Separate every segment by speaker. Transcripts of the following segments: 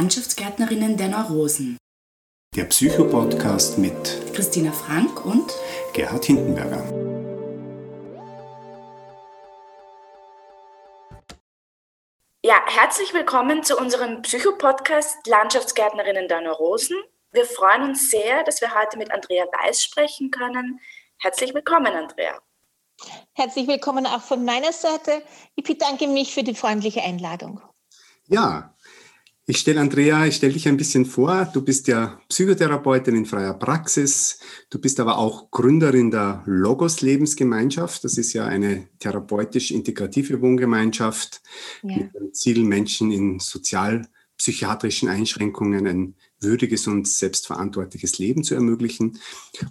Speaker 1: Landschaftsgärtnerinnen der Neurosen.
Speaker 2: Der Psychopodcast mit
Speaker 1: Christina Frank und
Speaker 2: Gerhard Hindenberger.
Speaker 1: Ja, herzlich willkommen zu unserem Psychopodcast Landschaftsgärtnerinnen der Neurosen. Wir freuen uns sehr, dass wir heute mit Andrea Weiß sprechen können. Herzlich willkommen, Andrea.
Speaker 3: Herzlich willkommen auch von meiner Seite. Ich bedanke mich für die freundliche Einladung.
Speaker 2: Ja, ich stelle Andrea, ich stelle dich ein bisschen vor. Du bist ja Psychotherapeutin in freier Praxis. Du bist aber auch Gründerin der Logos Lebensgemeinschaft. Das ist ja eine therapeutisch integrative Wohngemeinschaft ja. mit dem Ziel, Menschen in sozialpsychiatrischen Einschränkungen ein würdiges und selbstverantwortliches Leben zu ermöglichen.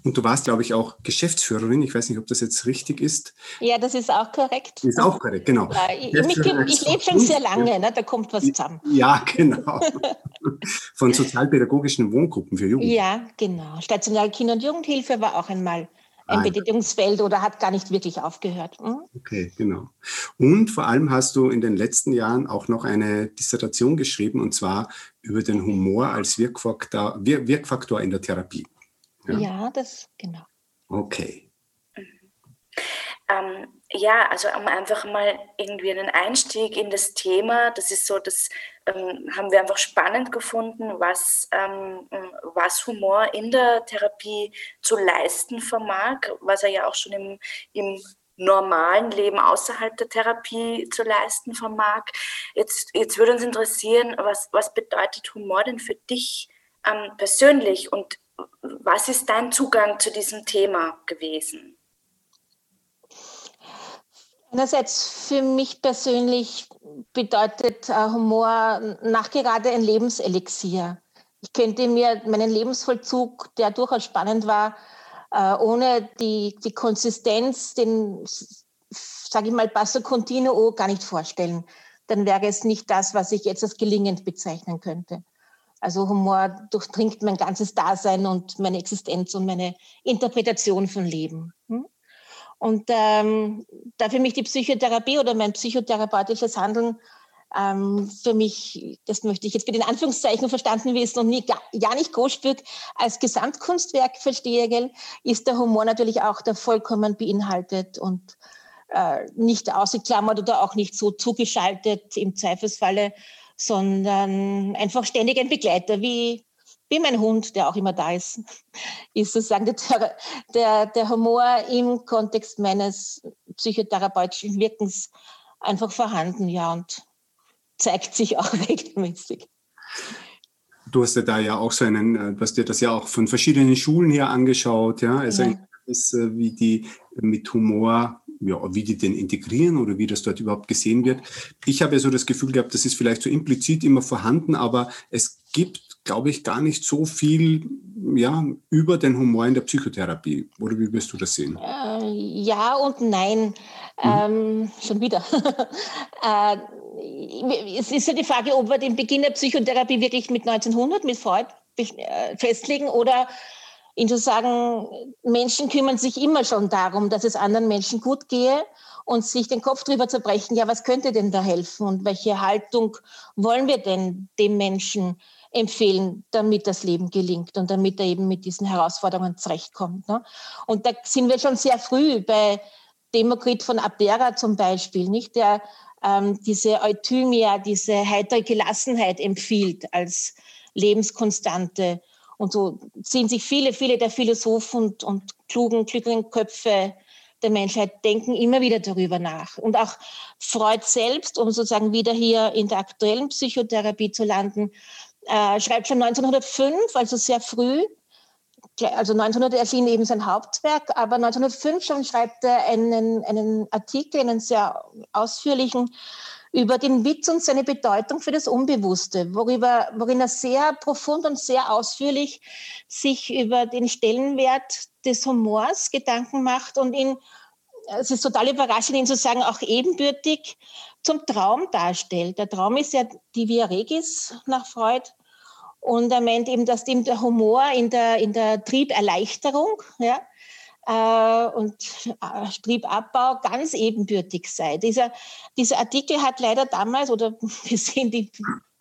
Speaker 2: Und du warst, glaube ich, auch Geschäftsführerin. Ich weiß nicht, ob das jetzt richtig ist.
Speaker 3: Ja, das ist auch korrekt.
Speaker 2: Ist auch korrekt, genau.
Speaker 3: Ja, ich, ich, lebe schon sehr lange, ne? da kommt was zusammen.
Speaker 2: Ja, genau. Von sozialpädagogischen Wohngruppen für Jugendliche.
Speaker 3: Ja, genau. Stationale Kinder- und Jugendhilfe war auch einmal ein Betätigungsfeld oder hat gar nicht wirklich aufgehört. Hm?
Speaker 2: Okay, genau. Und vor allem hast du in den letzten Jahren auch noch eine Dissertation geschrieben und zwar über den Humor als Wirkfaktor, Wirkfaktor in der Therapie.
Speaker 3: Ja, ja das genau.
Speaker 2: Okay.
Speaker 1: Ähm, ja, also einfach mal irgendwie einen Einstieg in das Thema, das ist so, das ähm, haben wir einfach spannend gefunden, was, ähm, was Humor in der Therapie zu leisten vermag, was er ja auch schon im, im normalen Leben außerhalb der Therapie zu leisten vermag. Jetzt, jetzt würde uns interessieren, was, was bedeutet Humor denn für dich ähm, persönlich und was ist dein Zugang zu diesem Thema gewesen?
Speaker 3: Einerseits für mich persönlich bedeutet äh, Humor nachgerade ein Lebenselixier. Ich könnte mir meinen Lebensvollzug, der durchaus spannend war, äh, ohne die, die Konsistenz, den, sage ich mal, Basso Continuo gar nicht vorstellen. Dann wäre es nicht das, was ich jetzt als gelingend bezeichnen könnte. Also Humor durchdringt mein ganzes Dasein und meine Existenz und meine Interpretation von Leben. Hm? Und ähm, da für mich die Psychotherapie oder mein psychotherapeutisches Handeln ähm, für mich, das möchte ich jetzt mit den Anführungszeichen verstanden wissen und nie, ja nicht Großstück als Gesamtkunstwerk verstehe, gell, ist der Humor natürlich auch der vollkommen beinhaltet und äh, nicht ausgeklammert oder auch nicht so zugeschaltet im Zweifelsfalle, sondern einfach ständig ein Begleiter, wie wie mein Hund, der auch immer da ist, ist sozusagen der, der, der Humor im Kontext meines psychotherapeutischen Wirkens einfach vorhanden, ja, und zeigt sich auch regelmäßig.
Speaker 2: Du hast ja da ja auch so einen, äh, du hast dir das ja auch von verschiedenen Schulen her angeschaut, ja, also ja. Ist, äh, wie die mit Humor ja, wie die den integrieren oder wie das dort überhaupt gesehen wird. Ich habe ja so das Gefühl gehabt, das ist vielleicht so implizit immer vorhanden, aber es gibt glaube ich, gar nicht so viel ja, über den Humor in der Psychotherapie. Oder wie wirst du das sehen?
Speaker 3: Äh, ja und nein. Mhm. Ähm, schon wieder. äh, es ist ja die Frage, ob wir den Beginn der Psychotherapie wirklich mit 1900, mit Freud äh, festlegen oder ihn zu Menschen kümmern sich immer schon darum, dass es anderen Menschen gut gehe und sich den Kopf drüber zerbrechen, ja, was könnte denn da helfen und welche Haltung wollen wir denn dem Menschen empfehlen, damit das Leben gelingt und damit er eben mit diesen Herausforderungen zurechtkommt. Ne? Und da sind wir schon sehr früh bei Demokrit von Abdera zum Beispiel, nicht? der ähm, diese Euthymia, diese heitere Gelassenheit empfiehlt als Lebenskonstante. Und so ziehen sich viele, viele der Philosophen und, und klugen, klügeren Köpfe der Menschheit denken immer wieder darüber nach. Und auch Freud selbst, um sozusagen wieder hier in der aktuellen Psychotherapie zu landen, äh, schreibt schon 1905, also sehr früh, also 1900 erschien eben sein Hauptwerk, aber 1905 schon schreibt er einen, einen Artikel, einen sehr ausführlichen, über den Witz und seine Bedeutung für das Unbewusste, worüber, worin er sehr profund und sehr ausführlich sich über den Stellenwert des Humors Gedanken macht und ihn, es ist total überraschend, ihn zu sagen, auch ebenbürtig zum Traum darstellt. Der Traum ist ja die Via Regis nach Freud. Und er meint eben, dass dem der Humor in der, in der Trieberleichterung ja, und äh, Triebabbau ganz ebenbürtig sei. Dieser, dieser Artikel hat leider damals, oder wir sehen die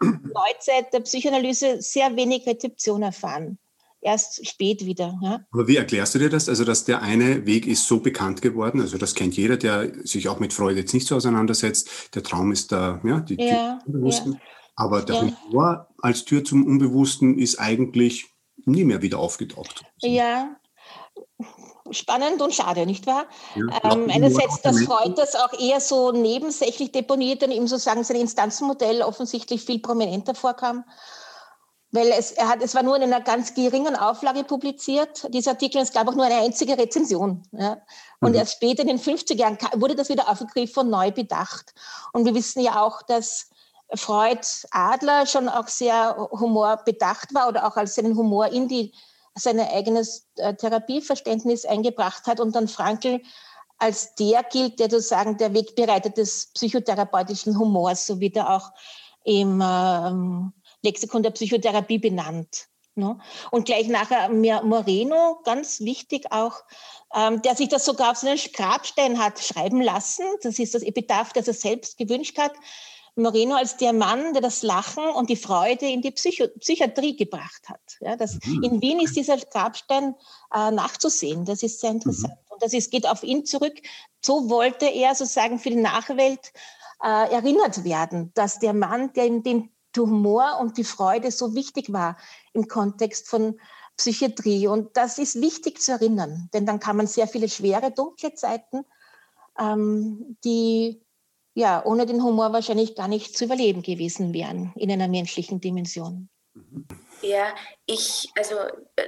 Speaker 3: Neuzeit der Psychoanalyse sehr wenig Rezeption erfahren. Erst spät wieder. Ja.
Speaker 2: Aber wie erklärst du dir das? Also, dass der eine Weg ist so bekannt geworden, also das kennt jeder, der sich auch mit Freude jetzt nicht so auseinandersetzt. Der Traum ist da, ja, die Tür
Speaker 3: ja,
Speaker 2: zum Unbewussten. Ja. Aber der ja. Humor als Tür zum Unbewussten ist eigentlich nie mehr wieder aufgetaucht.
Speaker 3: Ja, spannend und schade, nicht wahr? Ja, ähm, einerseits, dass Freud das auch eher so nebensächlich deponiert und ihm sozusagen sein Instanzenmodell offensichtlich viel prominenter vorkam. Weil es, er hat, es war nur in einer ganz geringen Auflage publiziert, dieser Artikel, es gab auch nur eine einzige Rezension. Ja. Und mhm. erst später in den 50er Jahren wurde das wieder aufgegriffen und neu bedacht. Und wir wissen ja auch, dass Freud Adler schon auch sehr humorbedacht war oder auch als seinen Humor in die sein eigenes äh, Therapieverständnis eingebracht hat und dann Frankl als der gilt, der sozusagen der Wegbereiter des psychotherapeutischen Humors, so wird er auch im ähm, Lexikon der Psychotherapie benannt. Ne? Und gleich nachher Moreno, ganz wichtig auch, ähm, der sich das sogar auf seinen Grabstein hat schreiben lassen. Das ist das Epitaph, das er selbst gewünscht hat. Moreno als der Mann, der das Lachen und die Freude in die Psycho Psychiatrie gebracht hat. Ja, das, mhm. In Wien ist dieser Grabstein äh, nachzusehen. Das ist sehr interessant. Mhm. Und das ist, geht auf ihn zurück. So wollte er sozusagen für die Nachwelt äh, erinnert werden, dass der Mann, der ihm den Humor und die Freude so wichtig war im Kontext von Psychiatrie. Und das ist wichtig zu erinnern, denn dann kann man sehr viele schwere, dunkle Zeiten, ähm, die ja, ohne den Humor wahrscheinlich gar nicht zu überleben gewesen wären in einer menschlichen Dimension.
Speaker 1: Ja, ich, also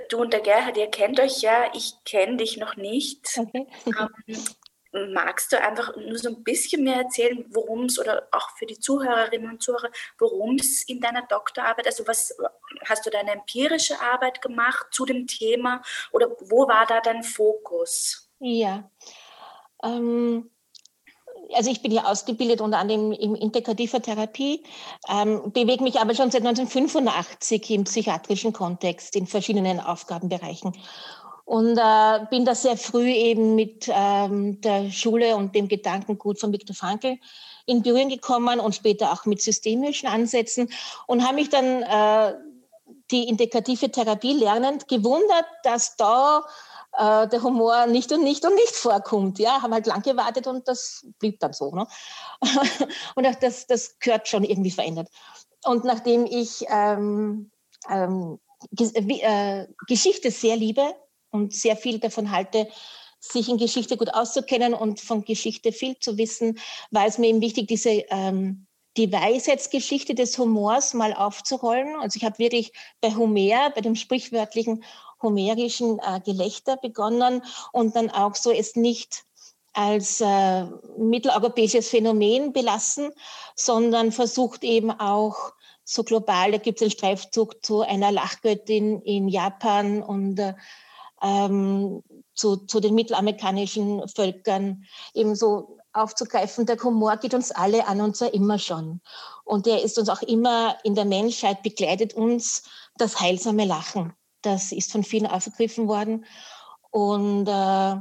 Speaker 1: du und der Gerhard, ihr kennt euch ja, ich kenne dich noch nicht. Okay. Ähm, magst du einfach nur so ein bisschen mehr erzählen, worum es, oder auch für die Zuhörerinnen und Zuhörer, worum es in deiner Doktorarbeit, also was hast du deine empirische Arbeit gemacht zu dem Thema oder wo war da dein Fokus?
Speaker 3: Ja, ähm, also ich bin ja ausgebildet unter anderem in integrativer Therapie, ähm, bewege mich aber schon seit 1985 im psychiatrischen Kontext in verschiedenen Aufgabenbereichen. Und äh, bin da sehr früh eben mit ähm, der Schule und dem Gedankengut von Viktor Frankl in Berührung gekommen und später auch mit systemischen Ansätzen und habe mich dann äh, die integrative Therapie lernend gewundert, dass da äh, der Humor nicht und nicht und nicht vorkommt. Ja, haben halt lang gewartet und das blieb dann so. Ne? und auch das, das gehört schon irgendwie verändert. Und nachdem ich ähm, ähm, äh, Geschichte sehr liebe und sehr viel davon halte, sich in Geschichte gut auszukennen und von Geschichte viel zu wissen, war es mir eben wichtig, diese ähm, die Weisheitsgeschichte des Humors mal aufzurollen. Also ich habe wirklich bei Homer, bei dem sprichwörtlichen homerischen äh, Gelächter begonnen und dann auch so es nicht als äh, mitteleuropäisches Phänomen belassen, sondern versucht eben auch so global, da gibt es einen Streifzug zu einer Lachgöttin in Japan und äh, ähm, zu, zu den mittelamerikanischen Völkern eben so aufzugreifen, der Humor geht uns alle an und zwar immer schon. Und der ist uns auch immer in der Menschheit, begleitet uns das heilsame Lachen. Das ist von vielen aufgegriffen worden. Und äh,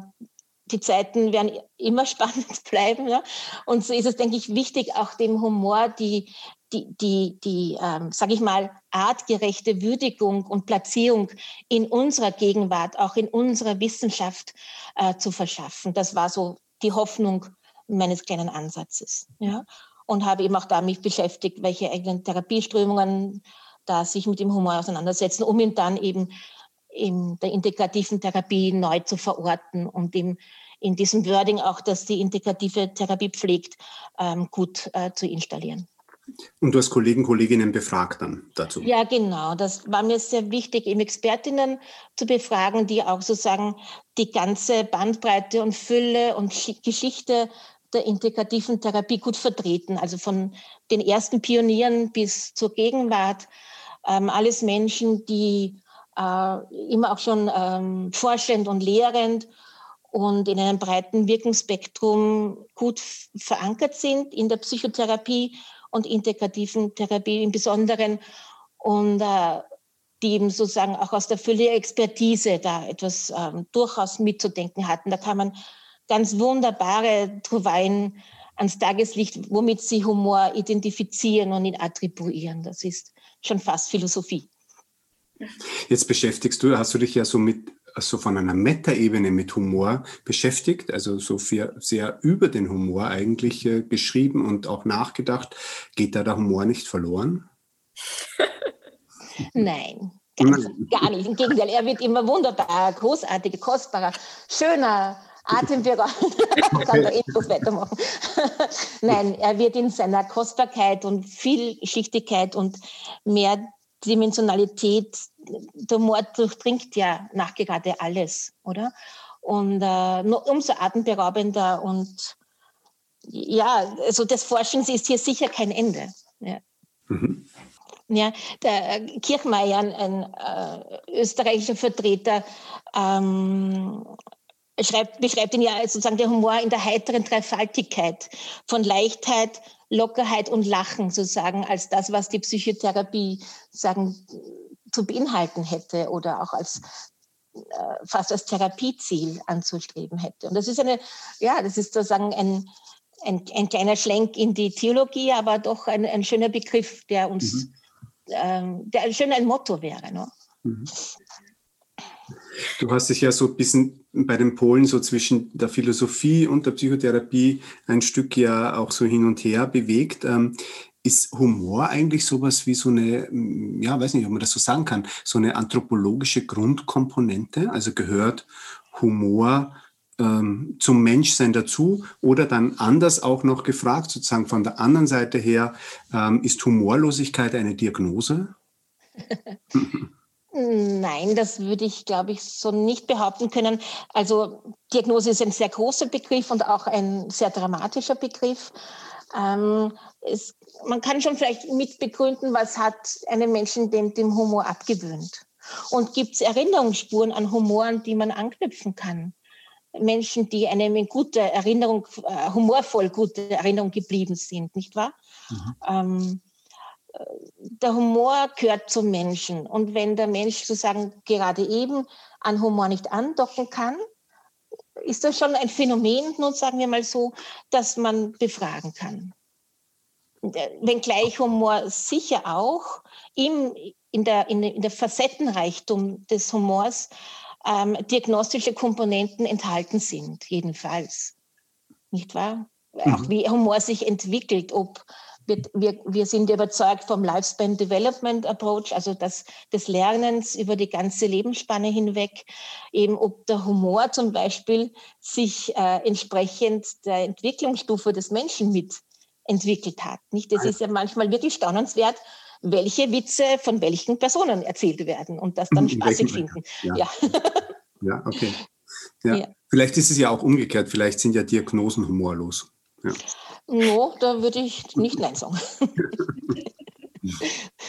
Speaker 3: die Zeiten werden immer spannend bleiben. Ja? Und so ist es, denke ich, wichtig, auch dem Humor die, die, die, die ähm, sage ich mal, artgerechte Würdigung und Platzierung in unserer Gegenwart, auch in unserer Wissenschaft äh, zu verschaffen. Das war so die Hoffnung meines kleinen Ansatzes. Ja? Und habe eben auch damit beschäftigt, welche eigenen Therapieströmungen da sich mit dem Humor auseinandersetzen, um ihn dann eben in der integrativen Therapie neu zu verorten und ihm in diesem Wording auch, dass die integrative Therapie pflegt, ähm, gut äh, zu installieren.
Speaker 2: Und du hast Kollegen, Kolleginnen befragt dann dazu?
Speaker 3: Ja, genau. Das war mir sehr wichtig, eben Expertinnen zu befragen, die auch sozusagen die ganze Bandbreite und Fülle und Geschichte der integrativen Therapie gut vertreten. Also von den ersten Pionieren bis zur Gegenwart ähm, alles Menschen, die äh, immer auch schon ähm, forschend und lehrend und in einem breiten Wirkungsspektrum gut verankert sind in der Psychotherapie und integrativen Therapie im Besonderen und äh, die eben sozusagen auch aus der Fülle Expertise da etwas ähm, durchaus mitzudenken hatten. Da kann man ganz wunderbare Trouvaillen ans Tageslicht, womit sie Humor identifizieren und ihn attribuieren. Das ist schon fast Philosophie.
Speaker 2: Jetzt beschäftigst du, hast du dich ja so mit so von einer Metaebene mit Humor beschäftigt, also so viel, sehr über den Humor eigentlich äh, geschrieben und auch nachgedacht. Geht da der Humor nicht verloren?
Speaker 3: Nein, ganz, gar nicht. Im Gegenteil, er wird immer wunderbar, großartiger, kostbarer, schöner, Atemberger. kann da endlos weitermachen. Nein, er wird in seiner Kostbarkeit und Vielschichtigkeit und Mehrdimensionalität, der Mord durchdringt ja nachgerade alles, oder? Und äh, nur umso atemberaubender und ja, also des Forschens ist hier sicher kein Ende. Ja. Mhm. Ja, der Kirchmeier, ein, ein äh, österreichischer Vertreter, ähm, schreibt, beschreibt ihn ja sozusagen der Humor in der heiteren Dreifaltigkeit von Leichtheit, Lockerheit und Lachen sozusagen als das, was die Psychotherapie sagen zu beinhalten hätte oder auch als äh, fast als Therapieziel anzustreben hätte. Und das ist eine, ja, das ist sozusagen ein, ein, ein kleiner Schlenk in die Theologie, aber doch ein, ein schöner Begriff, der uns, mhm. ähm, der schön ein Motto wäre. Ne? Mhm.
Speaker 2: Du hast dich ja so ein bisschen bei den Polen so zwischen der Philosophie und der Psychotherapie ein Stück ja auch so hin und her bewegt. Ähm, ist Humor eigentlich sowas wie so eine, ja, weiß nicht, ob man das so sagen kann, so eine anthropologische Grundkomponente? Also gehört Humor ähm, zum Menschsein dazu? Oder dann anders auch noch gefragt, sozusagen von der anderen Seite her, ähm, ist Humorlosigkeit eine Diagnose?
Speaker 3: Nein, das würde ich, glaube ich, so nicht behaupten können. Also Diagnose ist ein sehr großer Begriff und auch ein sehr dramatischer Begriff. Ähm, es, man kann schon vielleicht mitbegründen, was hat einen Menschen dem, dem Humor abgewöhnt. Und gibt es Erinnerungsspuren an Humor, an die man anknüpfen kann? Menschen, die eine gute Erinnerung, äh, humorvoll gute Erinnerung geblieben sind, nicht wahr? Mhm. Ähm, der Humor gehört zum Menschen. Und wenn der Mensch sozusagen gerade eben an Humor nicht andocken kann, ist das schon ein Phänomen, nun sagen wir mal so, dass man befragen kann. Wenngleich Humor sicher auch im, in, der, in, in der Facettenreichtum des Humors ähm, diagnostische Komponenten enthalten sind, jedenfalls. Nicht wahr? Mhm. Auch wie Humor sich entwickelt, ob wir, wir, wir sind überzeugt vom Lifespan Development Approach, also das, des Lernens über die ganze Lebensspanne hinweg, eben ob der Humor zum Beispiel sich äh, entsprechend der Entwicklungsstufe des Menschen mitentwickelt hat. Nicht? Das ist ja manchmal wirklich staunenswert, welche Witze von welchen Personen erzählt werden und das dann mhm, spaßig finden.
Speaker 2: Ja. ja. ja, okay. Ja. ja. Vielleicht ist es ja auch umgekehrt, vielleicht sind ja Diagnosen humorlos. Ja.
Speaker 3: No, da würde ich nicht Nein sagen.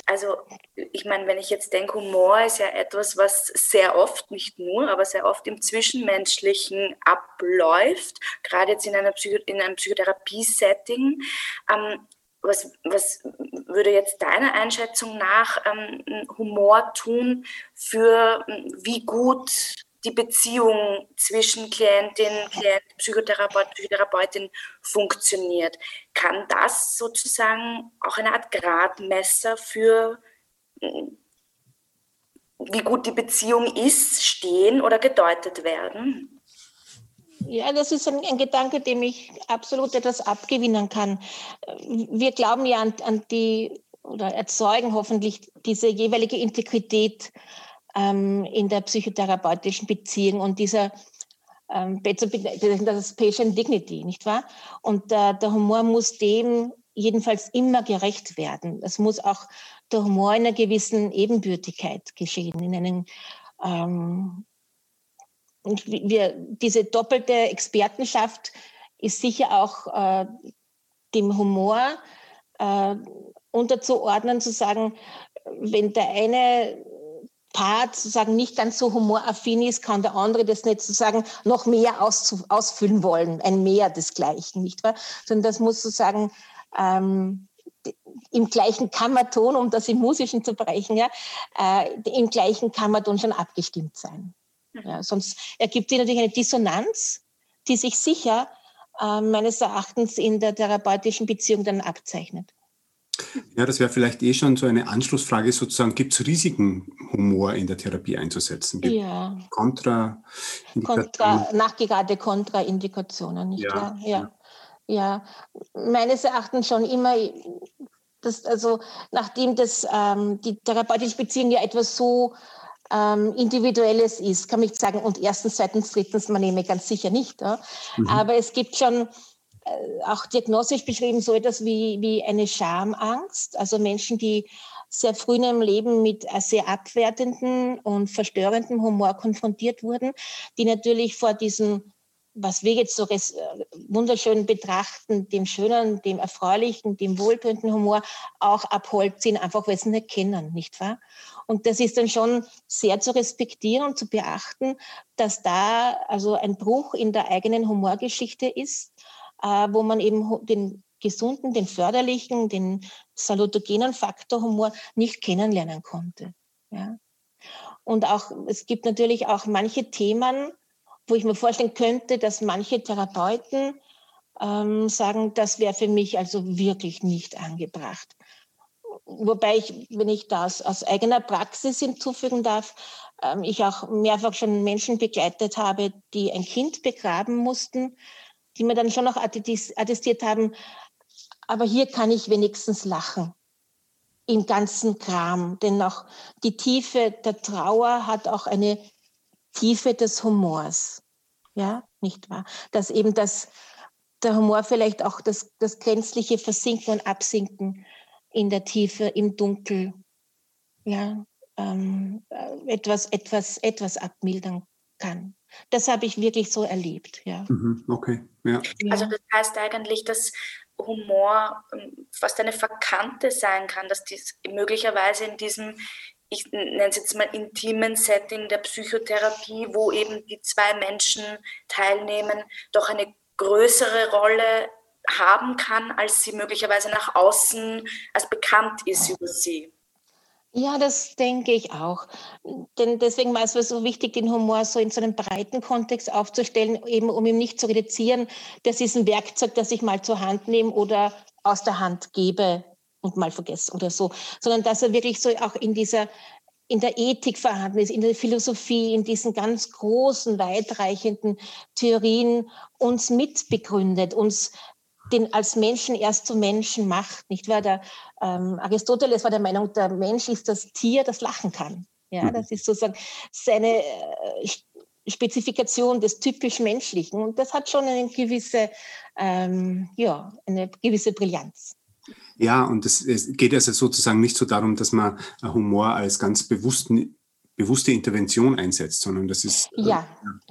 Speaker 1: Also, ich meine, wenn ich jetzt denke, Humor ist ja etwas, was sehr oft, nicht nur, aber sehr oft im Zwischenmenschlichen abläuft, gerade jetzt in, einer Psycho in einem Psychotherapie-Setting. Ähm, was, was würde jetzt deiner Einschätzung nach ähm, Humor tun für wie gut die Beziehung zwischen Klientin, Klient, Psychotherapeut, Psychotherapeutin funktioniert. Kann das sozusagen auch eine Art Gradmesser für wie gut die Beziehung ist, stehen oder gedeutet werden?
Speaker 3: Ja, das ist ein, ein, Gedanke, dem ich absolut etwas abgewinnen kann. Wir glauben ja an, an die oder erzeugen hoffentlich diese jeweilige Integrität ähm, in der psychotherapeutischen Beziehung und dieser ähm, das ist Patient Dignity, nicht wahr? Und äh, der Humor muss dem jedenfalls immer gerecht werden. Es muss auch der Humor in einer gewissen Ebenbürtigkeit geschehen, in einem ähm, wir, diese doppelte Expertenschaft ist sicher auch äh, dem Humor äh, unterzuordnen, zu sagen, wenn der eine Part sozusagen nicht ganz so humoraffin ist, kann der andere das nicht sozusagen noch mehr aus, ausfüllen wollen, ein Mehr desgleichen, nicht wahr? Sondern das muss sozusagen ähm, im gleichen Kammerton, um das im Musischen zu brechen, ja, äh, im gleichen Kammerton schon abgestimmt sein. Ja, sonst ergibt sich natürlich eine Dissonanz, die sich sicher äh, meines Erachtens in der therapeutischen Beziehung dann abzeichnet.
Speaker 2: Ja, das wäre vielleicht eh schon so eine Anschlussfrage sozusagen. Gibt es Risiken, Humor in der Therapie einzusetzen? Gibt
Speaker 3: ja.
Speaker 2: Kontra,
Speaker 3: Kontra nachgeradene Kontraindikationen, nicht ja. wahr? Ja. ja. Meines Erachtens schon immer, das, also nachdem das, ähm, die therapeutische Beziehung ja etwas so ähm, Individuelles ist, kann ich sagen, und erstens, zweitens, drittens, man nehme ganz sicher nicht. Ja? Mhm. Aber es gibt schon auch diagnostisch beschrieben so etwas wie, wie eine Schamangst. Also Menschen, die sehr früh in ihrem Leben mit sehr abwertenden und verstörenden Humor konfrontiert wurden, die natürlich vor diesem, was wir jetzt so äh, wunderschön betrachten, dem schönen, dem erfreulichen, dem wohltönenden Humor auch abholt sind, einfach weil sie nicht kennen, nicht wahr? Und das ist dann schon sehr zu respektieren und zu beachten, dass da also ein Bruch in der eigenen Humorgeschichte ist äh, wo man eben den gesunden, den förderlichen, den salutogenen Faktor Humor nicht kennenlernen konnte. Ja. Und auch, es gibt natürlich auch manche Themen, wo ich mir vorstellen könnte, dass manche Therapeuten ähm, sagen, das wäre für mich also wirklich nicht angebracht. Wobei ich, wenn ich das aus eigener Praxis hinzufügen darf, ähm, ich auch mehrfach schon Menschen begleitet habe, die ein Kind begraben mussten, die mir dann schon noch attestiert haben, aber hier kann ich wenigstens lachen im ganzen Kram, denn auch die Tiefe der Trauer hat auch eine Tiefe des Humors. Ja, nicht wahr? Dass eben das, der Humor vielleicht auch das, das grenzliche Versinken und Absinken in der Tiefe, im Dunkel, ja, ähm, äh, etwas, etwas, etwas abmildern kann. Das habe ich wirklich so erlebt, ja.
Speaker 2: Mhm, okay, ja.
Speaker 1: Also das heißt eigentlich, dass Humor ähm, fast eine Verkannte sein kann, dass dies möglicherweise in diesem, ich nenne es jetzt mal intimen Setting der Psychotherapie, wo eben die zwei Menschen teilnehmen, doch eine größere Rolle haben kann, als sie möglicherweise nach außen als bekannt ist über sie.
Speaker 3: Ja, das denke ich auch. Denn deswegen war es so wichtig, den Humor so in so einem breiten Kontext aufzustellen, eben um ihn nicht zu reduzieren. Das ist ein Werkzeug, das ich mal zur Hand nehme oder aus der Hand gebe und mal vergesse oder so, sondern dass er wirklich so auch in dieser in der Ethik vorhanden ist, in der Philosophie, in diesen ganz großen, weitreichenden Theorien uns mitbegründet, uns den als Menschen erst zum Menschen macht. Nicht wahr? Der, ähm, Aristoteles war der Meinung, der Mensch ist das Tier, das lachen kann. Ja, mhm. das ist sozusagen seine äh, Spezifikation des typisch Menschlichen. Und das hat schon eine gewisse, ähm, ja, eine gewisse Brillanz.
Speaker 2: Ja, und es, es geht also sozusagen nicht so darum, dass man Humor als ganz bewussten bewusste Intervention einsetzt, sondern das ist.
Speaker 3: Äh, ja,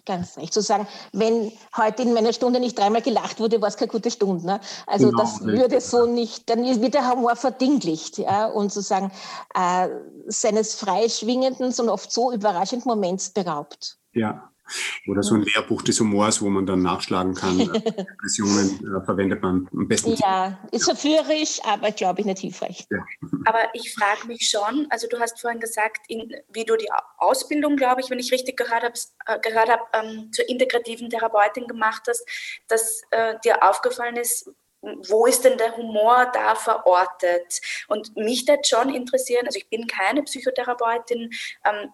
Speaker 3: ganz recht. Zu sagen, wenn heute in meiner Stunde nicht dreimal gelacht wurde, war es keine gute Stunde. Ne? Also genau, das würde so nicht, dann wird der Humor verdinglicht. Ja? Und sozusagen äh, seines freischwingenden und oft so überraschenden Moments beraubt.
Speaker 2: Ja, oder so ein Lehrbuch des Humors, wo man dann nachschlagen kann. Expressionen äh, verwendet man am besten.
Speaker 3: Ja, ist verführerisch, aber glaube ich nicht hilfreich. Ja.
Speaker 1: Aber ich frage mich schon, also du hast vorhin gesagt, in, wie du die Ausbildung, glaube ich, wenn ich richtig gehört habe, äh, gehört hab, ähm, zur integrativen Therapeutin gemacht hast, dass äh, dir aufgefallen ist, wo ist denn der Humor da verortet? Und mich das schon interessieren, also ich bin keine Psychotherapeutin, ähm,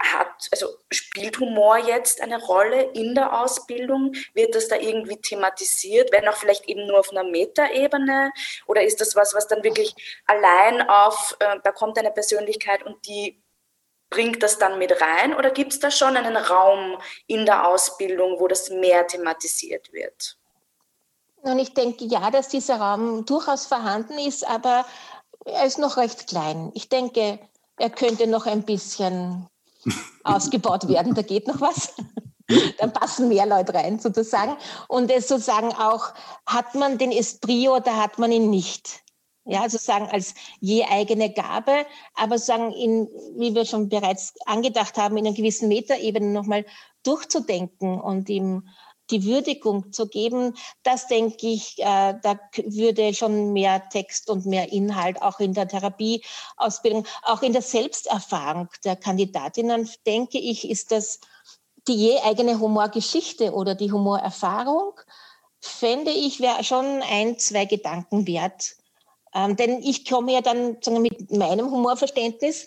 Speaker 1: hat, also spielt Humor jetzt eine Rolle in der Ausbildung? Wird das da irgendwie thematisiert, wenn auch vielleicht eben nur auf einer Metaebene? Oder ist das was, was dann wirklich allein auf, äh, da kommt eine Persönlichkeit und die bringt das dann mit rein? Oder gibt es da schon einen Raum in der Ausbildung, wo das mehr thematisiert wird?
Speaker 3: Und ich denke ja, dass dieser Raum durchaus vorhanden ist, aber er ist noch recht klein. Ich denke, er könnte noch ein bisschen ausgebaut werden, da geht noch was. Dann passen mehr Leute rein sozusagen. Und es sozusagen auch, hat man den Esprit oder hat man ihn nicht? Ja, sozusagen als je eigene Gabe, aber sagen in, wie wir schon bereits angedacht haben, in einer gewissen Metaebene nochmal durchzudenken und ihm die Würdigung zu geben, das denke ich, äh, da würde schon mehr Text und mehr Inhalt auch in der Therapieausbildung, auch in der Selbsterfahrung der Kandidatinnen, denke ich, ist das die je eigene Humorgeschichte oder die Humorerfahrung fände ich, wäre schon ein, zwei Gedanken wert. Ähm, denn ich komme ja dann sagen, mit meinem Humorverständnis,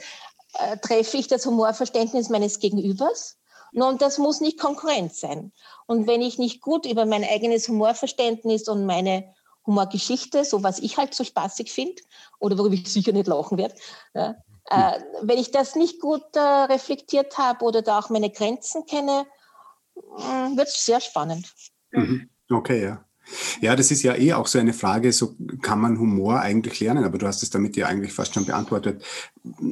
Speaker 3: äh, treffe ich das Humorverständnis meines Gegenübers. Und das muss nicht Konkurrenz sein. Und wenn ich nicht gut über mein eigenes Humorverständnis und meine Humorgeschichte, so was ich halt so spaßig finde, oder worüber ich sicher nicht lachen werde, ja, äh, wenn ich das nicht gut äh, reflektiert habe oder da auch meine Grenzen kenne, äh, wird es sehr spannend.
Speaker 2: Mhm. Okay, ja. Ja, das ist ja eh auch so eine Frage, so kann man Humor eigentlich lernen, aber du hast es damit ja eigentlich fast schon beantwortet.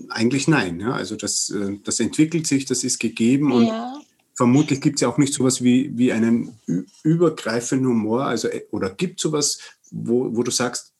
Speaker 2: Eigentlich nein, ja, also das, äh, das entwickelt sich, das ist gegeben und ja. vermutlich gibt es ja auch nicht sowas wie, wie einen übergreifenden Humor, also äh, oder gibt sowas, wo, wo du sagst,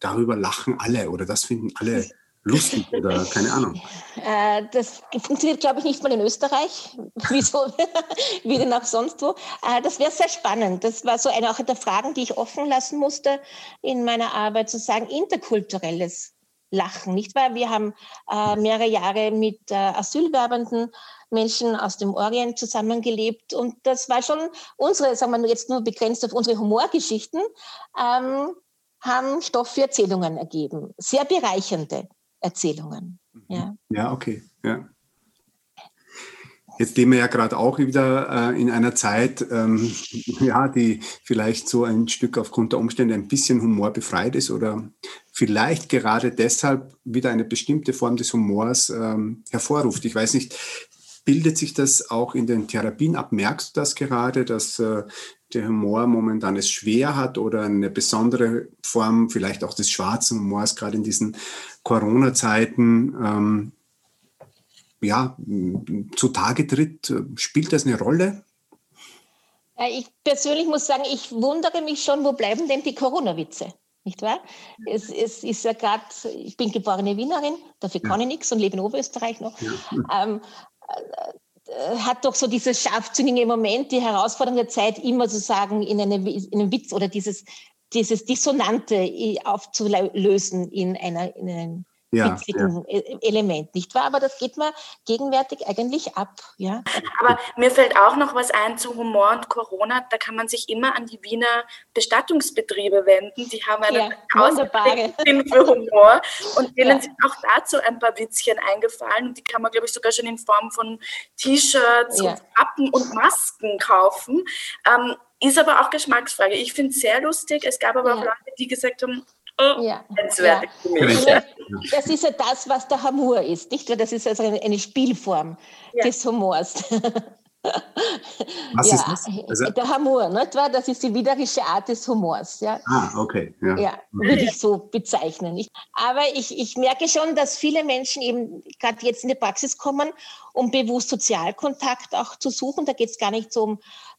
Speaker 2: darüber lachen alle oder das finden alle lustig oder keine Ahnung.
Speaker 3: Äh, das funktioniert, glaube ich, nicht mal in Österreich, wieso, wie denn auch sonst wo. Äh, das wäre sehr spannend. Das war so eine auch der Fragen, die ich offen lassen musste in meiner Arbeit, zu sagen, interkulturelles Lachen, nicht wahr? Wir haben äh, mehrere Jahre mit asylwerbenden Menschen aus dem Orient zusammengelebt und das war schon unsere, sagen wir jetzt nur begrenzt auf unsere Humorgeschichten, ähm, haben Stoff für Erzählungen ergeben. Sehr bereichernde. Erzählungen. Mhm. Ja,
Speaker 2: ja okay. Ja. Jetzt leben wir ja gerade auch wieder äh, in einer Zeit, ähm, ja, die vielleicht so ein Stück aufgrund der Umstände ein bisschen humorbefreit ist oder vielleicht gerade deshalb wieder eine bestimmte Form des Humors ähm, hervorruft. Ich weiß nicht, bildet sich das auch in den Therapien ab? Merkst du das gerade, dass äh, der Humor momentan es schwer hat oder eine besondere Form vielleicht auch des schwarzen Humors, gerade in diesen Corona-Zeiten, ähm, ja, zutage tritt? Spielt das eine Rolle?
Speaker 3: Ich persönlich muss sagen, ich wundere mich schon, wo bleiben denn die Corona-Witze? Nicht wahr? Es, es ist ja gerade, ich bin geborene Wienerin, dafür kann ja. ich nichts und lebe in Oberösterreich noch. Ja. Ähm, äh, hat doch so dieses scharfzüngige Moment, die Herausforderung der Zeit, immer zu sagen, in, eine, in einem Witz oder dieses, dieses Dissonante aufzulösen in, einer, in einem ja, witzigen ja. E-, Element, nicht wahr? Aber das geht mir gegenwärtig eigentlich ab. Ja?
Speaker 1: Aber mir fällt auch noch was ein zu Humor und Corona. Da kann man sich immer an die Wiener Bestattungsbetriebe wenden. Die haben einen ja, Sinn für Humor und denen ja. sind auch dazu ein paar Witzchen eingefallen. Und die kann man, glaube ich, sogar schon in Form von T-Shirts ja. und Kappen und Masken kaufen. Ähm, ist aber auch Geschmacksfrage. Ich finde es sehr lustig. Es gab aber auch Leute, die gesagt haben,
Speaker 3: Oh, ja. ja. Das ist ja das, was der Humor ist, nicht? Das ist also eine, Spielform ja. des Humors.
Speaker 2: Was ja, ist das?
Speaker 3: Also, der Humor, nicht wahr? Das ist die widerische Art des Humors. Ja,
Speaker 2: ah, okay.
Speaker 3: Ja, ja würde ich so bezeichnen. Nicht? Aber ich, ich merke schon, dass viele Menschen eben gerade jetzt in die Praxis kommen, um bewusst Sozialkontakt auch zu suchen. Da geht es gar nicht so um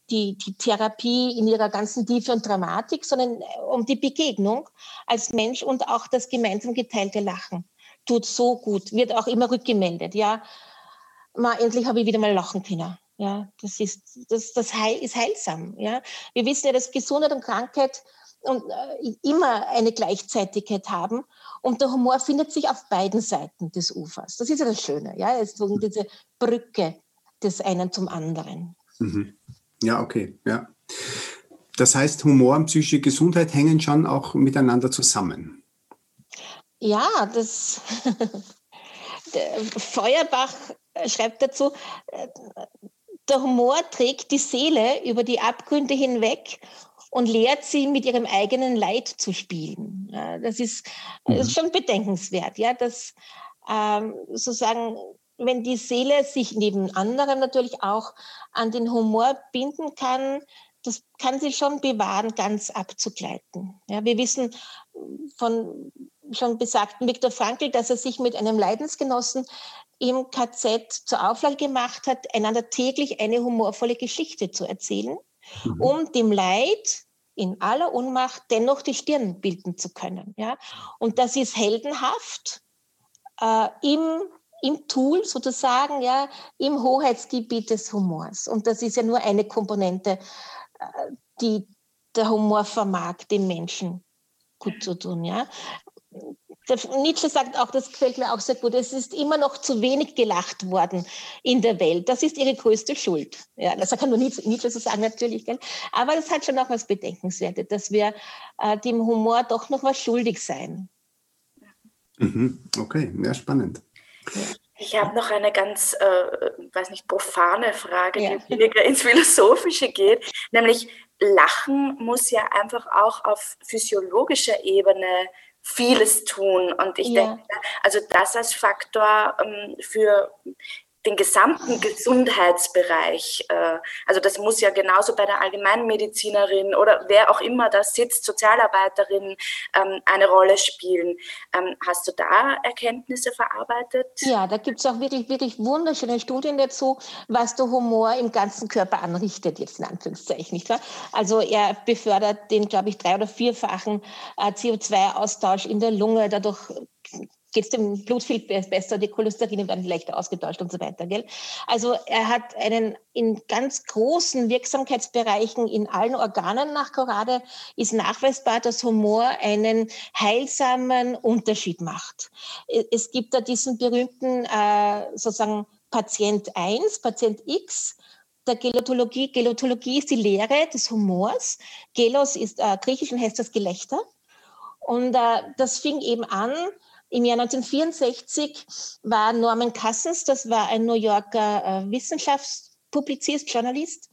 Speaker 3: die, die Therapie in ihrer ganzen Tiefe und Dramatik, sondern äh, um die Begegnung als Mensch und auch das gemeinsam geteilte Lachen. Tut so gut, wird auch immer rückgemeldet. Ja, mal, endlich habe ich wieder mal lachen können. Ja, das ist, das, das heil, ist heilsam. Ja, wir wissen ja, dass Gesundheit und Krankheit und äh, immer eine Gleichzeitigkeit haben. Und der Humor findet sich auf beiden Seiten des Ufers. Das ist ja das Schöne. Ja, es ist diese Brücke des einen zum anderen.
Speaker 2: Mhm. Ja, okay, ja. Das heißt, Humor und psychische Gesundheit hängen schon auch miteinander zusammen.
Speaker 3: Ja, das Feuerbach schreibt dazu, der Humor trägt die Seele über die Abgründe hinweg und lehrt sie, mit ihrem eigenen Leid zu spielen. Ja, das, ist, das ist mhm. schon bedenkenswert, ja, dass ähm, sozusagen wenn die Seele sich neben anderem natürlich auch an den Humor binden kann, das kann sie schon bewahren, ganz abzugleiten. Ja, wir wissen von schon besagten Viktor Frankl, dass er sich mit einem Leidensgenossen im KZ zur Auflage gemacht hat, einander täglich eine humorvolle Geschichte zu erzählen, mhm. um dem Leid in aller Unmacht dennoch die Stirn bilden zu können. Ja? Und das ist heldenhaft äh, im im Tool sozusagen, ja, im Hoheitsgebiet des Humors. Und das ist ja nur eine Komponente, äh, die der Humor vermag, dem Menschen gut zu tun, ja. Nietzsche sagt auch, das gefällt mir auch sehr gut, es ist immer noch zu wenig gelacht worden in der Welt. Das ist ihre größte Schuld. Ja, das kann nur Nietzsche so sagen, natürlich. Gell? Aber das hat schon auch was Bedenkenswertes, dass wir äh, dem Humor doch noch was schuldig sein.
Speaker 2: Mhm. Okay, ja, spannend.
Speaker 1: Ich habe noch eine ganz, äh, weiß nicht, profane Frage, ja. die weniger ins Philosophische geht, nämlich Lachen muss ja einfach auch auf physiologischer Ebene vieles tun. Und ich ja. denke, also das als Faktor ähm, für den gesamten Gesundheitsbereich. Äh, also das muss ja genauso bei der Allgemeinmedizinerin oder wer auch immer da sitzt, Sozialarbeiterin, ähm, eine Rolle spielen. Ähm, hast du da Erkenntnisse verarbeitet?
Speaker 3: Ja, da gibt es auch wirklich, wirklich wunderschöne Studien dazu, was der Humor im ganzen Körper anrichtet, jetzt in Anführungszeichen, nicht wahr? Also er befördert den, glaube ich, drei- oder vierfachen äh, CO2-Austausch in der Lunge, dadurch geht es dem Blut viel besser, die Cholesterine werden leichter ausgetauscht und so weiter. Gell? Also er hat einen in ganz großen Wirksamkeitsbereichen in allen Organen nach Corrade ist nachweisbar, dass Humor einen heilsamen Unterschied macht. Es gibt da diesen berühmten äh, sozusagen Patient 1, Patient X, der Gelotologie. Gelotologie ist die Lehre des Humors. Gelos ist äh, griechisch und heißt das Gelächter. Und äh, das fing eben an im Jahr 1964 war Norman Cousins, das war ein New Yorker äh, Wissenschaftspublizist, Journalist,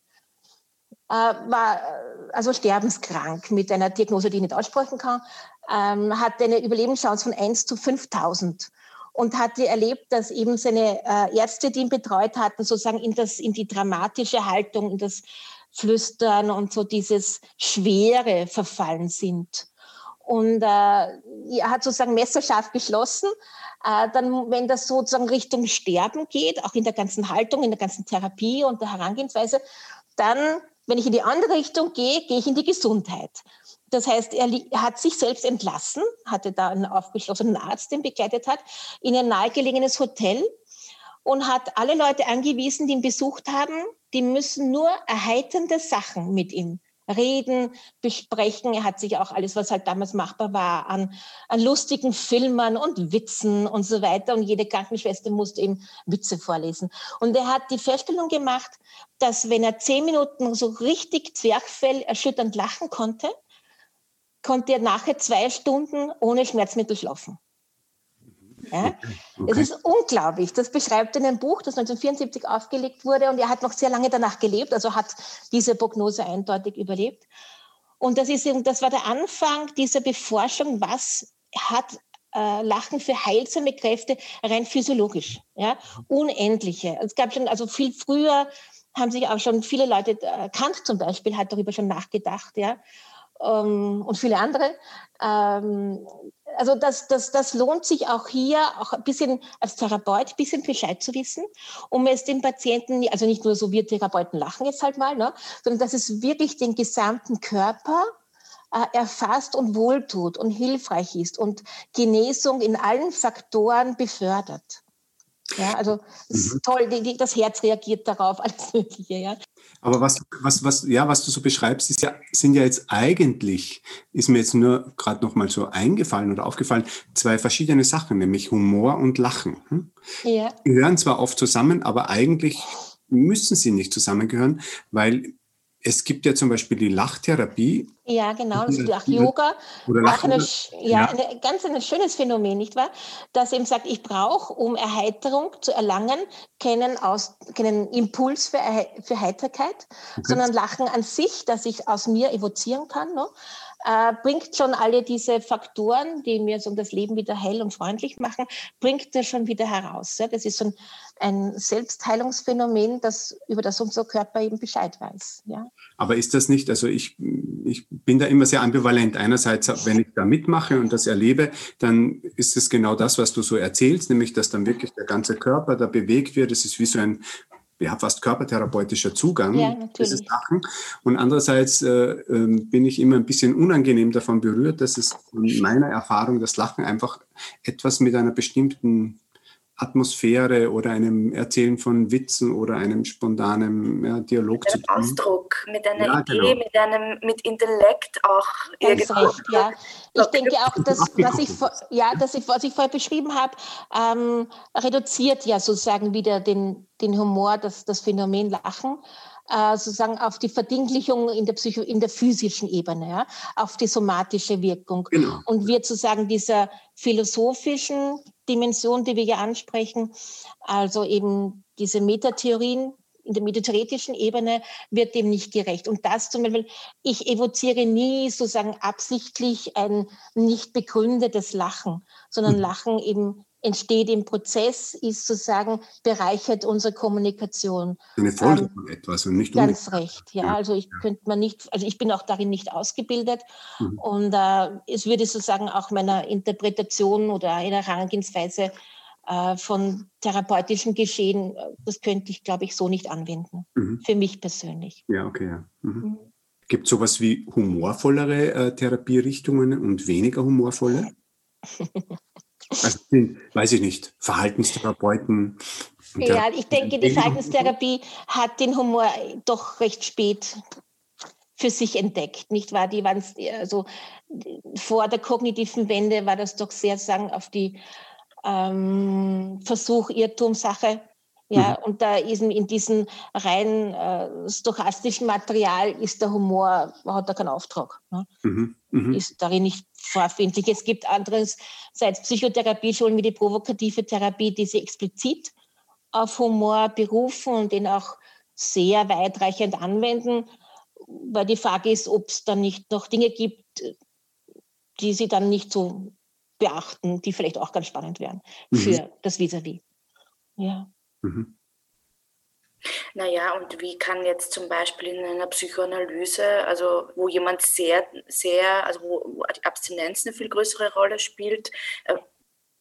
Speaker 3: äh, war äh, also sterbenskrank mit einer Diagnose, die ich nicht aussprechen kann, ähm, hatte eine Überlebenschance von 1 zu 5000 und hatte erlebt, dass eben seine äh, Ärzte, die ihn betreut hatten, sozusagen in, das, in die dramatische Haltung, in das Flüstern und so dieses Schwere verfallen sind. Und äh, hat sozusagen messerscharf geschlossen. Äh, dann, wenn das sozusagen Richtung Sterben geht, auch in der ganzen Haltung, in der ganzen Therapie und der Herangehensweise, dann, wenn ich in die andere Richtung gehe, gehe ich in die Gesundheit. Das heißt, er hat sich selbst entlassen, hatte da einen aufgeschlossenen Arzt, den begleitet hat, in ein nahegelegenes Hotel und hat alle Leute angewiesen, die ihn besucht haben, die müssen nur erheiternde Sachen mit ihm reden, besprechen. Er hat sich auch alles, was halt damals machbar war, an, an lustigen Filmen und Witzen und so weiter. Und jede Krankenschwester musste ihm Witze vorlesen. Und er hat die Feststellung gemacht, dass wenn er zehn Minuten so richtig Zwerchfell erschütternd lachen konnte, konnte er nachher zwei Stunden ohne Schmerzmittel schlafen. Ja? Okay. Es ist unglaublich. Das beschreibt in einem Buch, das 1974 aufgelegt wurde und er hat noch sehr lange danach gelebt, also hat diese Prognose eindeutig überlebt. Und das, ist, das war der Anfang dieser Beforschung, was hat äh, Lachen für heilsame Kräfte rein physiologisch, ja, unendliche. Es gab schon, also viel früher haben sich auch schon viele Leute, äh, Kant zum Beispiel hat darüber schon nachgedacht, ja, ähm, und viele andere. Ähm, also das, das, das lohnt sich auch hier, auch ein bisschen als Therapeut, ein bisschen Bescheid zu wissen, um es den Patienten, also nicht nur so wir Therapeuten lachen jetzt halt mal, ne, sondern dass es wirklich den gesamten Körper äh, erfasst und wohltut und hilfreich ist und Genesung in allen Faktoren befördert. Ja, also es ist mhm. toll, die, die, das Herz reagiert darauf, alles Mögliche. Ja.
Speaker 2: Aber was, was, was, ja, was du so beschreibst, ist ja, sind ja jetzt eigentlich, ist mir jetzt nur gerade noch mal so eingefallen oder aufgefallen, zwei verschiedene Sachen, nämlich Humor und Lachen. Hm? Ja. Die gehören zwar oft zusammen, aber eigentlich müssen sie nicht zusammengehören, weil es gibt ja zum Beispiel die Lachtherapie.
Speaker 3: Ja, genau, das ist auch Yoga. Oder auch eine, ja. Eine, ganz ein schönes Phänomen, nicht wahr? Dass eben sagt, ich brauche, um Erheiterung zu erlangen, keinen, Aus, keinen Impuls für, für Heiterkeit, okay. sondern Lachen an sich, das ich aus mir evozieren kann. Ne? Äh, bringt schon alle diese Faktoren, die mir so das Leben wieder hell und freundlich machen, bringt er schon wieder heraus. Das ist so ein, Selbstheilungsphänomen, das, über das unser Körper eben Bescheid weiß.
Speaker 2: Aber ist das nicht, also ich, ich bin da immer sehr ambivalent. Einerseits, wenn ich da mitmache und das erlebe, dann ist es genau das, was du so erzählst, nämlich, dass dann wirklich der ganze Körper da bewegt wird. Es ist wie so ein ja, fast körpertherapeutischer Zugang, ja, diese Sachen. Und andererseits äh, äh, bin ich immer ein bisschen unangenehm davon berührt, dass es in meiner Erfahrung das Lachen einfach etwas mit einer bestimmten Atmosphäre oder einem Erzählen von Witzen oder einem spontanen ja, Dialog
Speaker 1: zu tun. Ausdruck, mit einer ja, Idee, genau. mit einem mit Intellekt auch.
Speaker 3: Recht, ja. Ich denke auch, dass was ich, ja, dass ich, was ich vorher beschrieben habe, ähm, reduziert ja sozusagen wieder den, den Humor, das, das Phänomen Lachen äh, sozusagen auf die Verdinglichung in der, Psycho in der physischen Ebene, ja, auf die somatische Wirkung. Genau. Und wir sozusagen dieser philosophischen Dimension, die wir hier ansprechen, also eben diese Metatheorien, in der metatheoretischen Ebene wird dem nicht gerecht. Und das zum Beispiel, ich evoziere nie sozusagen absichtlich ein nicht begründetes Lachen, sondern hm. Lachen eben entsteht im Prozess, ist sozusagen bereichert unsere Kommunikation.
Speaker 2: Eine Folge ähm, von etwas und nicht
Speaker 3: Ganz recht, ja. ja. Also ich ja. könnte man nicht, also ich bin auch darin nicht ausgebildet mhm. und äh, es würde sozusagen auch meiner Interpretation oder einer Herangehensweise äh, von therapeutischen Geschehen, äh, das könnte ich, glaube ich, so nicht anwenden. Mhm. Für mich persönlich.
Speaker 2: Ja, okay, ja. Mhm. mhm. Gibt es sowas wie humorvollere äh, Therapierichtungen und weniger humorvolle? Also sind, weiß ich nicht, Verhaltenstherapeuten.
Speaker 3: Ja, ich denke, die Verhaltenstherapie hat den Humor doch recht spät für sich entdeckt, nicht wahr? Die waren also vor der kognitiven Wende war das doch sehr sagen auf die ähm, Versuch Irrtum Sache ja, mhm. und da ist in diesem rein äh, stochastischen Material ist der Humor, hat er keinen Auftrag. Ne? Mhm. Mhm. Ist darin nicht vorfindlich. Es gibt andererseits Psychotherapieschulen wie die provokative Therapie, die sich explizit auf Humor berufen und den auch sehr weitreichend anwenden, weil die Frage ist, ob es dann nicht noch Dinge gibt, die sie dann nicht so beachten, die vielleicht auch ganz spannend wären mhm. für das Vis-à-vis. -vis. Ja. Mhm.
Speaker 1: Naja, und wie kann jetzt zum Beispiel in einer Psychoanalyse, also wo jemand sehr, sehr, also wo die Abstinenz eine viel größere Rolle spielt, äh,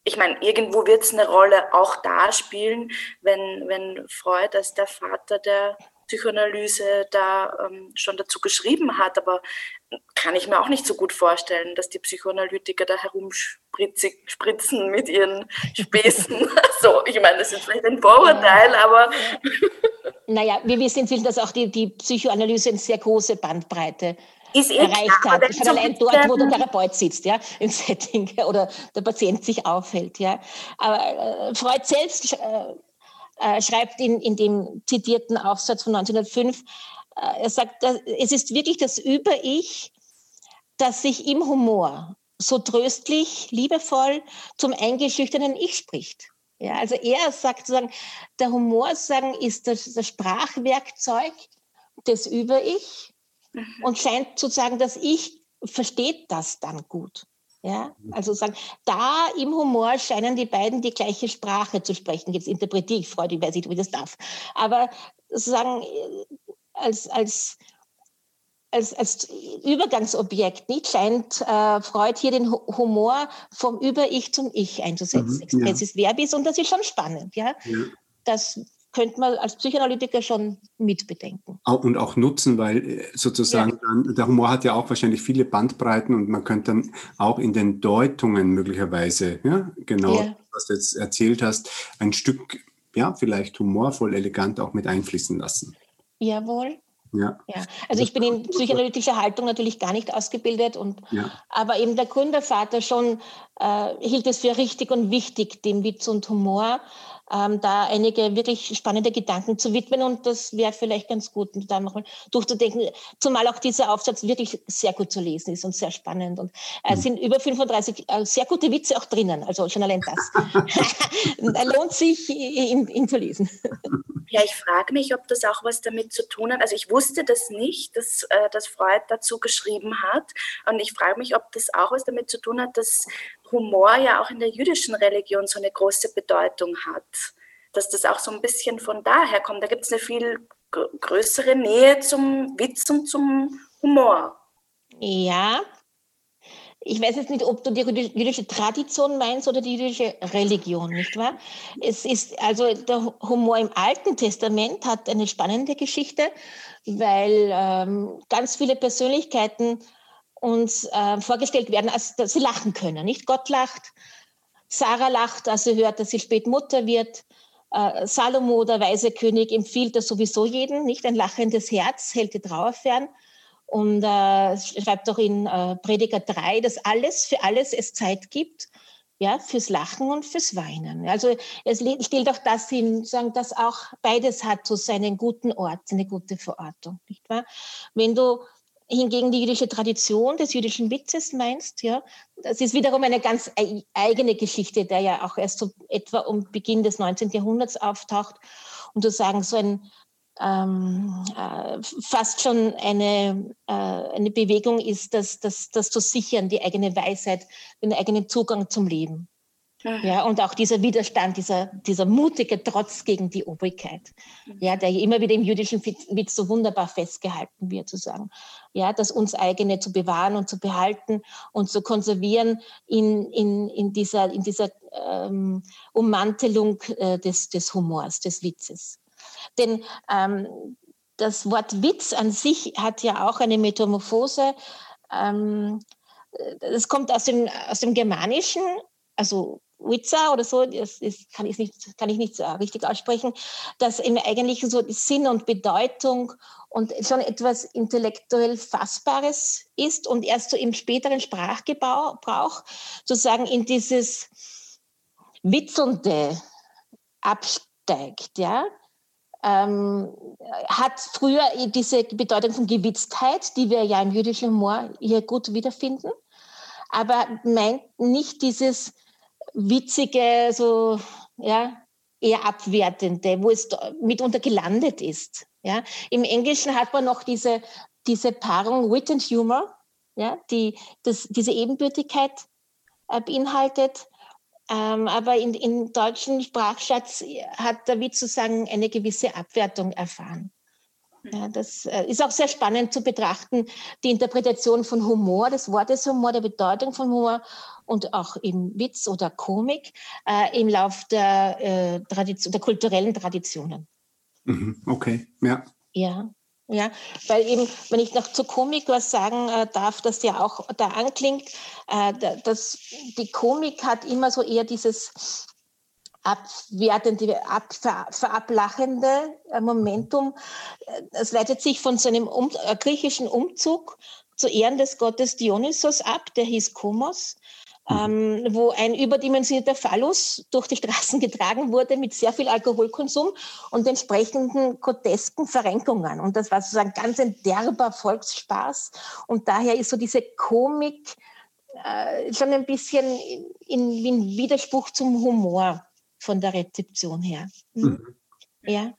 Speaker 1: ich meine, irgendwo wird es eine Rolle auch da spielen, wenn, wenn Freud als der Vater der Psychoanalyse da ähm, schon dazu geschrieben hat, aber kann ich mir auch nicht so gut vorstellen, dass die Psychoanalytiker da herumspritzen mit ihren Späßen. so, ich meine, das ist vielleicht ein Vorurteil, aber.
Speaker 3: naja, wir wissen inzwischen, dass auch die, die Psychoanalyse eine sehr große Bandbreite ist eh erreicht klar, hat. Schon allein dort, wo der Therapeut sitzt, ja, im Setting oder der Patient sich aufhält, ja. Aber äh, Freud selbst äh, äh, schreibt in, in dem zitierten Aufsatz von 1905, äh, er sagt, es ist wirklich das Über-Ich, das sich im Humor so tröstlich, liebevoll zum eingeschüchterten Ich spricht. Ja, also er sagt sozusagen, der Humor sagen, ist das, das Sprachwerkzeug des Über-Ich mhm. und scheint sozusagen, dass Ich versteht das dann gut. Ja, also sagen, da im Humor scheinen die beiden die gleiche Sprache zu sprechen. Jetzt interpretiere ich Freud, ich weiß nicht, wie das darf. Aber sozusagen als, als, als, als Übergangsobjekt nicht scheint äh, Freud hier den Humor vom Über-Ich zum Ich einzusetzen. Mhm, ja. verbis und das ist schon spannend. Ja? ja. Das könnte man als Psychoanalytiker schon mitbedenken.
Speaker 2: Und auch nutzen, weil äh, sozusagen ja. dann, der Humor hat ja auch wahrscheinlich viele Bandbreiten und man könnte dann auch in den Deutungen möglicherweise, ja, genau, ja. was du jetzt erzählt hast, ein Stück, ja, vielleicht humorvoll, elegant auch mit einfließen lassen.
Speaker 3: Jawohl. Ja. ja. Also ich bin in psychoanalytischer Haltung natürlich gar nicht ausgebildet, und, ja. aber eben der Gründervater schon äh, hielt es für richtig und wichtig, dem Witz und Humor ähm, da einige wirklich spannende Gedanken zu widmen und das wäre vielleicht ganz gut, da nochmal durchzudenken, zumal auch dieser Aufsatz wirklich sehr gut zu lesen ist und sehr spannend und es äh, mhm. sind über 35 äh, sehr gute Witze auch drinnen, also schon allein das lohnt sich, ihn, ihn zu lesen.
Speaker 1: Ja, ich frage mich, ob das auch was damit zu tun hat. Also ich wusste das nicht, dass, äh, dass Freud dazu geschrieben hat. Und ich frage mich, ob das auch was damit zu tun hat, dass Humor ja auch in der jüdischen Religion so eine große Bedeutung hat. Dass das auch so ein bisschen von daher kommt. Da gibt es eine viel größere Nähe zum Witz und zum Humor.
Speaker 3: Ja. Ich weiß jetzt nicht, ob du die jüdische Tradition meinst oder die jüdische Religion, nicht wahr? Es ist also der Humor im Alten Testament hat eine spannende Geschichte, weil ähm, ganz viele Persönlichkeiten uns äh, vorgestellt werden, als dass sie lachen können. Nicht Gott lacht, Sarah lacht, als sie hört, dass sie spät Mutter wird. Äh, Salomo, der weise König, empfiehlt das sowieso jeden, nicht? Ein lachendes Herz hält die Trauer fern. Und äh, schreibt auch in äh, Prediger 3, dass alles, für alles es Zeit gibt, ja, fürs Lachen und fürs Weinen. Also es stellt auch das hin, sagen, dass auch beides hat so seinen guten Ort, eine gute Verortung, nicht wahr? Wenn du hingegen die jüdische Tradition des jüdischen Witzes meinst, ja, das ist wiederum eine ganz eigene Geschichte, der ja auch erst so etwa um Beginn des 19. Jahrhunderts auftaucht und sozusagen so ein ähm, äh, fast schon eine, äh, eine Bewegung ist, das, das, das zu sichern, die eigene Weisheit, den eigenen Zugang zum Leben. Ja, und auch dieser Widerstand, dieser, dieser mutige Trotz gegen die Obrigkeit, ja, der immer wieder im jüdischen Witz so wunderbar festgehalten wird, zu sagen, ja, das uns eigene zu bewahren und zu behalten und zu konservieren in, in, in dieser, in dieser ähm, Ummantelung äh, des, des Humors, des Witzes. Denn ähm, das Wort Witz an sich hat ja auch eine Metamorphose. Ähm, das kommt aus dem, aus dem Germanischen, also Witzer oder so, das ist, kann, ich nicht, kann ich nicht so richtig aussprechen, dass im Eigentlichen so Sinn und Bedeutung und schon etwas intellektuell Fassbares ist und erst so im späteren Sprachgebrauch sozusagen in dieses Witzelnde absteigt, ja. Ähm, hat früher diese Bedeutung von Gewitztheit, die wir ja im jüdischen Humor hier gut wiederfinden, aber meint nicht dieses witzige, so, ja, eher abwertende, wo es mitunter gelandet ist. Ja. Im Englischen hat man noch diese, diese Paarung Wit and Humor, ja, die das, diese Ebenbürtigkeit äh, beinhaltet. Ähm, aber in, im deutschen Sprachschatz hat der Witz sozusagen eine gewisse Abwertung erfahren. Ja, das äh, ist auch sehr spannend zu betrachten, die Interpretation von Humor, des Wortes Humor, der Bedeutung von Humor und auch im Witz oder Komik äh, im Lauf der, äh, Tradition, der kulturellen Traditionen.
Speaker 2: Mhm, okay, ja.
Speaker 3: Ja, ja, weil eben, wenn ich noch zur Komik was sagen äh, darf, das ja auch da anklingt, äh, dass die Komik hat immer so eher dieses abwertende, ab, ver, verablachende äh, Momentum. Es leitet sich von so einem um, äh, griechischen Umzug zu Ehren des Gottes Dionysos ab, der hieß Komos. Mhm. Ähm, wo ein überdimensionierter Phallus durch die Straßen getragen wurde mit sehr viel Alkoholkonsum und entsprechenden grotesken Verrenkungen. Und das war sozusagen ganz ein derber Volksspaß. Und daher ist so diese Komik äh, schon ein bisschen in, in Widerspruch zum Humor von der Rezeption her. Hm? Mhm. Ja.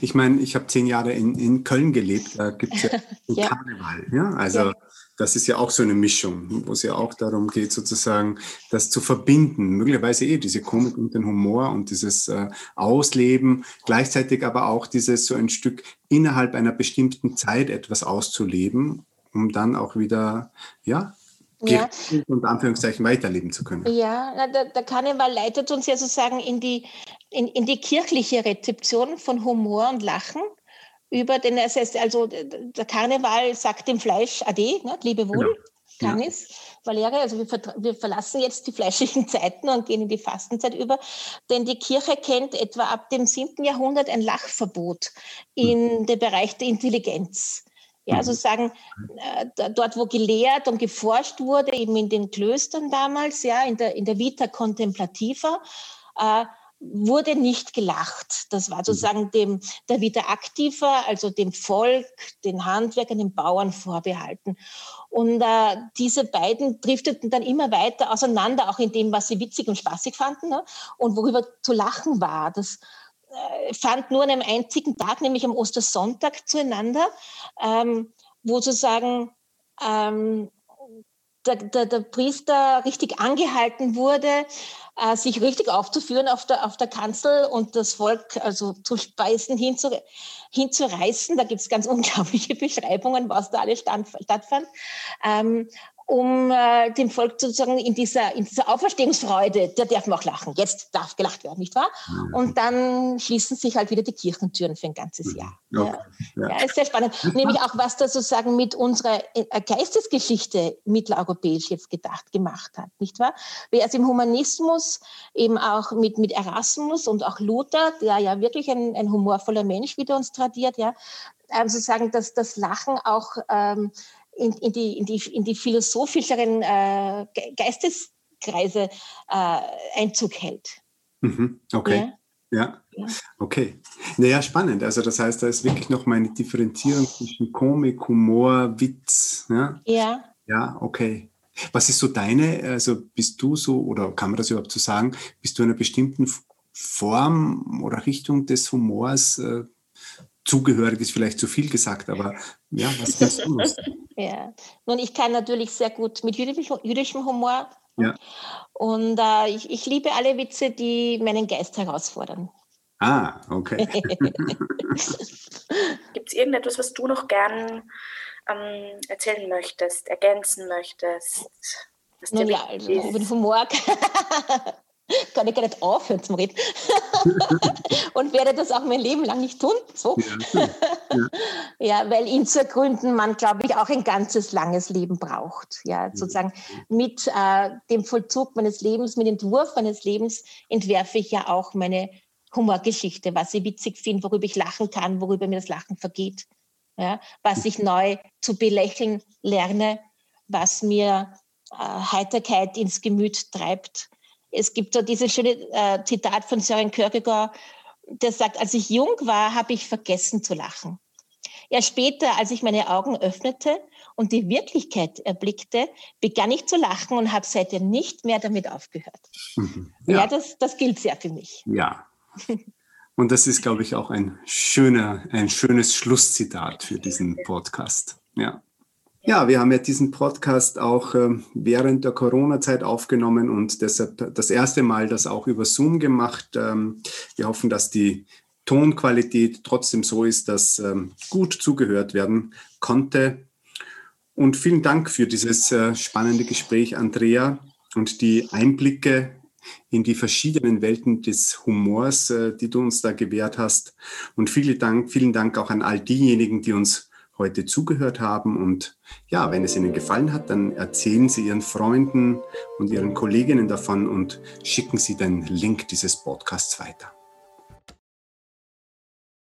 Speaker 2: Ich meine, ich habe zehn Jahre in, in Köln gelebt, da gibt es ja, ja, Karneval. Ja? Also ja. das ist ja auch so eine Mischung, wo es ja auch darum geht, sozusagen das zu verbinden. Möglicherweise eh diese Komik und den Humor und dieses äh, Ausleben, gleichzeitig aber auch dieses so ein Stück innerhalb einer bestimmten Zeit etwas auszuleben, um dann auch wieder, ja, ja. und Anführungszeichen weiterleben zu können.
Speaker 3: Ja, der, der Karneval leitet uns ja sozusagen in die, in, in die kirchliche Rezeption von Humor und Lachen über den, das heißt also, der Karneval sagt dem Fleisch Ade, ne, lebe wohl, genau. Canis, ja. Valere, also wir, wir, verlassen jetzt die fleischlichen Zeiten und gehen in die Fastenzeit über, denn die Kirche kennt etwa ab dem 7. Jahrhundert ein Lachverbot in hm. dem Bereich der Intelligenz. Ja, also sagen, äh, dort, wo gelehrt und geforscht wurde, eben in den Klöstern damals, ja, in der, in der Vita Contemplativa, äh, wurde nicht gelacht. Das war sozusagen dem, der Vita Activa, also dem Volk, den Handwerkern, den Bauern vorbehalten. Und äh, diese beiden drifteten dann immer weiter auseinander, auch in dem, was sie witzig und spaßig fanden ne? und worüber zu lachen war. Das, fand nur an einem einzigen Tag, nämlich am Ostersonntag, zueinander, ähm, wo sozusagen ähm, der, der, der, Priester richtig angehalten wurde, äh, sich richtig aufzuführen auf der, auf der Kanzel und das Volk also zu speisen, hinzu, hinzureißen. Da gibt es ganz unglaubliche Beschreibungen, was da alles stand, stattfand. Ähm, um äh, dem Volk sozusagen in dieser, in dieser Auferstehungsfreude, da darf man auch lachen. Jetzt darf gelacht werden, nicht wahr? Und dann schließen sich halt wieder die Kirchentüren für ein ganzes. Jahr. Okay. Ja. ja. ist sehr spannend. Nämlich auch, was das sozusagen mit unserer äh, Geistesgeschichte mitteleuropäisch jetzt gedacht gemacht hat, nicht wahr? Wer es im Humanismus eben auch mit, mit Erasmus und auch Luther, der ja wirklich ein, ein humorvoller Mensch wieder uns tradiert, ja, ähm, sozusagen, dass das Lachen auch ähm, in, in, die, in, die, in die philosophischeren äh, Geisteskreise äh, Einzug hält.
Speaker 2: Mhm, okay. Ja? ja. okay. Naja, spannend. Also das heißt, da ist wirklich noch mal eine Differenzierung zwischen Komik, Humor, Witz. Ja.
Speaker 3: Ja,
Speaker 2: ja okay. Was ist so deine, also bist du so, oder kann man das überhaupt so sagen, bist du einer bestimmten Form oder Richtung des Humors äh, zugehörig ist vielleicht zu viel gesagt, aber ja, was kannst du
Speaker 3: Ja, nun, ich kann natürlich sehr gut mit jüdischem Humor.
Speaker 2: Ja.
Speaker 3: Und äh, ich, ich liebe alle Witze, die meinen Geist herausfordern.
Speaker 2: Ah, okay.
Speaker 1: Gibt es irgendetwas, was du noch gern ähm, erzählen möchtest, ergänzen möchtest?
Speaker 3: Nun ja, also über den Humor kann ich gar nicht aufhören zum Reden. und werde das auch mein Leben lang nicht tun. So. Ja, ja. ja weil ihn zu ergründen man, glaube ich, auch ein ganzes langes Leben braucht. Ja, sozusagen mit äh, dem Vollzug meines Lebens, mit dem Entwurf meines Lebens entwerfe ich ja auch meine Humorgeschichte, was ich witzig finde, worüber ich lachen kann, worüber mir das Lachen vergeht. Ja, was ich neu zu belächeln lerne, was mir äh, Heiterkeit ins Gemüt treibt es gibt so dieses schöne äh, Zitat von Søren Kierkegaard, der sagt, als ich jung war, habe ich vergessen zu lachen. Erst später, als ich meine Augen öffnete und die Wirklichkeit erblickte, begann ich zu lachen und habe seitdem nicht mehr damit aufgehört. Mhm. Ja, ja das, das gilt sehr für mich.
Speaker 2: Ja. Und das ist, glaube ich, auch ein schöner, ein schönes Schlusszitat für diesen Podcast. Ja. Ja, wir haben ja diesen Podcast auch äh, während der Corona-Zeit aufgenommen und deshalb das erste Mal das auch über Zoom gemacht. Ähm, wir hoffen, dass die Tonqualität trotzdem so ist, dass ähm, gut zugehört werden konnte. Und vielen Dank für dieses äh, spannende Gespräch, Andrea, und die Einblicke in die verschiedenen Welten des Humors, äh, die du uns da gewährt hast. Und vielen Dank, vielen Dank auch an all diejenigen, die uns heute zugehört haben. Und ja, wenn es Ihnen gefallen hat, dann erzählen Sie Ihren Freunden und Ihren Kolleginnen davon und schicken Sie den Link dieses Podcasts weiter.